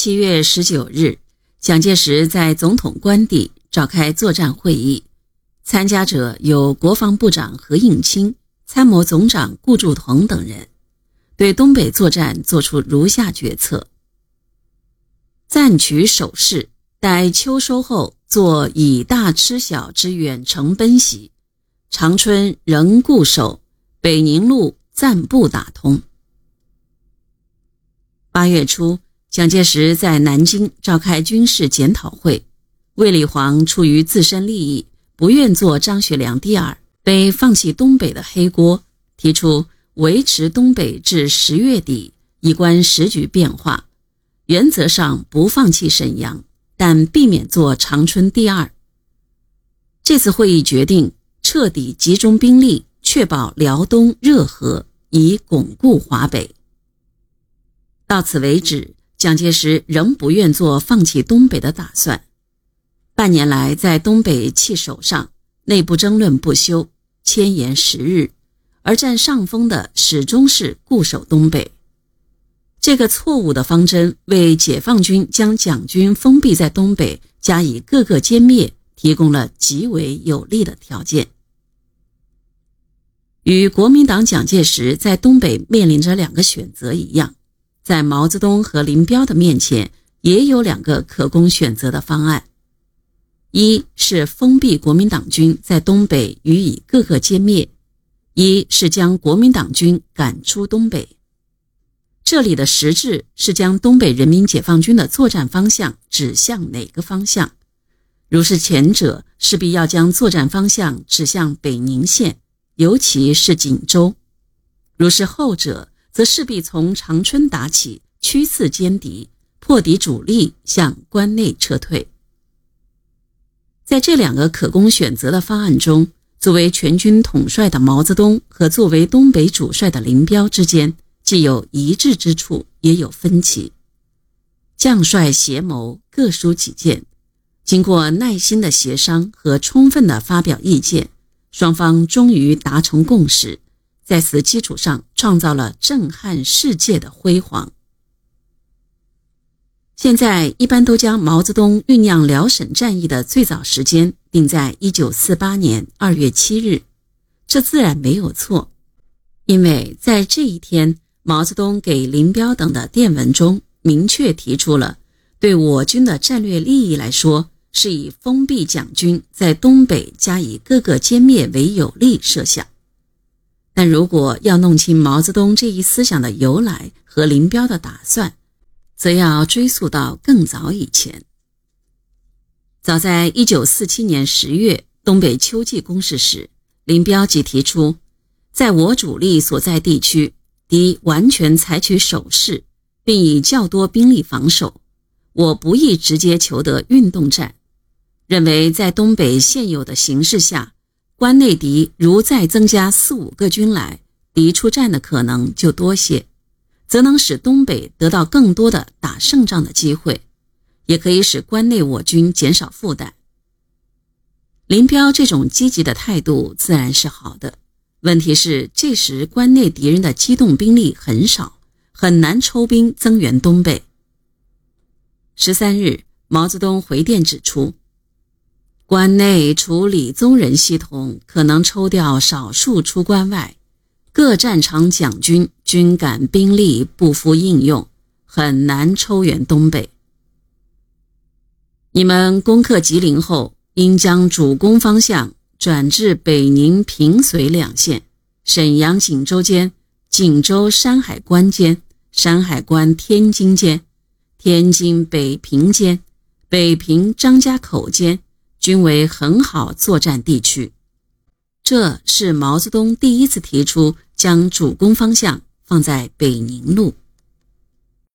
七月十九日，蒋介石在总统官邸召开作战会议，参加者有国防部长何应钦、参谋总长顾祝同等人，对东北作战作出如下决策：暂取守势，待秋收后，做以大吃小之远程奔袭，长春仍固守，北宁路暂不打通。八月初，蒋介石在南京召开军事检讨会。卫立煌出于自身利益，不愿做张学良第二，背放弃东北的黑锅，提出维持东北至十月底，以观时局变化。原则上不放弃沈阳，但避免做长春第二。这次会议决定彻底集中兵力，确保辽东热河，以巩固华北。到此为止，蒋介石仍不愿做放弃东北的打算。半年来，在东北弃守上，内部争论不休，千言十日，而占上风的始终是固守东北。这个错误的方针，为解放军将蒋军封闭在东北加以各个歼灭提供了极为有利的条件。与国民党蒋介石在东北面临着两个选择一样。在毛泽东和林彪的面前，也有两个可供选择的方案：一是封闭国民党军在东北予以各个歼灭；一是将国民党军赶出东北。这里的实质是将东北人民解放军的作战方向指向哪个方向？如是前者，势必要将作战方向指向北宁县，尤其是锦州；如是后者，则势必从长春打起，驱刺歼敌，破敌主力向关内撤退。在这两个可供选择的方案中，作为全军统帅的毛泽东和作为东北主帅的林彪之间，既有一致之处，也有分歧。将帅协谋，各抒己见。经过耐心的协商和充分的发表意见，双方终于达成共识。在此基础上，创造了震撼世界的辉煌。现在一般都将毛泽东酝酿辽沈战役的最早时间定在一九四八年二月七日，这自然没有错，因为在这一天，毛泽东给林彪等的电文中明确提出了，对我军的战略利益来说，是以封闭蒋军在东北加以各个歼灭为有利设想。但如果要弄清毛泽东这一思想的由来和林彪的打算，则要追溯到更早以前。早在一九四七年十月东北秋季攻势时，林彪即提出，在我主力所在地区，敌完全采取守势，并以较多兵力防守，我不易直接求得运动战。认为在东北现有的形势下。关内敌如再增加四五个军来，敌出战的可能就多些，则能使东北得到更多的打胜仗的机会，也可以使关内我军减少负担。林彪这种积极的态度自然是好的，问题是这时关内敌人的机动兵力很少，很难抽兵增援东北。十三日，毛泽东回电指出。关内除李宗仁系统可能抽调少数出关外，各战场蒋军均感兵力不敷应用，很难抽援东北。你们攻克吉林后，应将主攻方向转至北宁平绥两县、沈阳锦州间、锦州山海关间、山海关天津间、天津北平间、北平张家口间。均为很好作战地区，这是毛泽东第一次提出将主攻方向放在北宁路。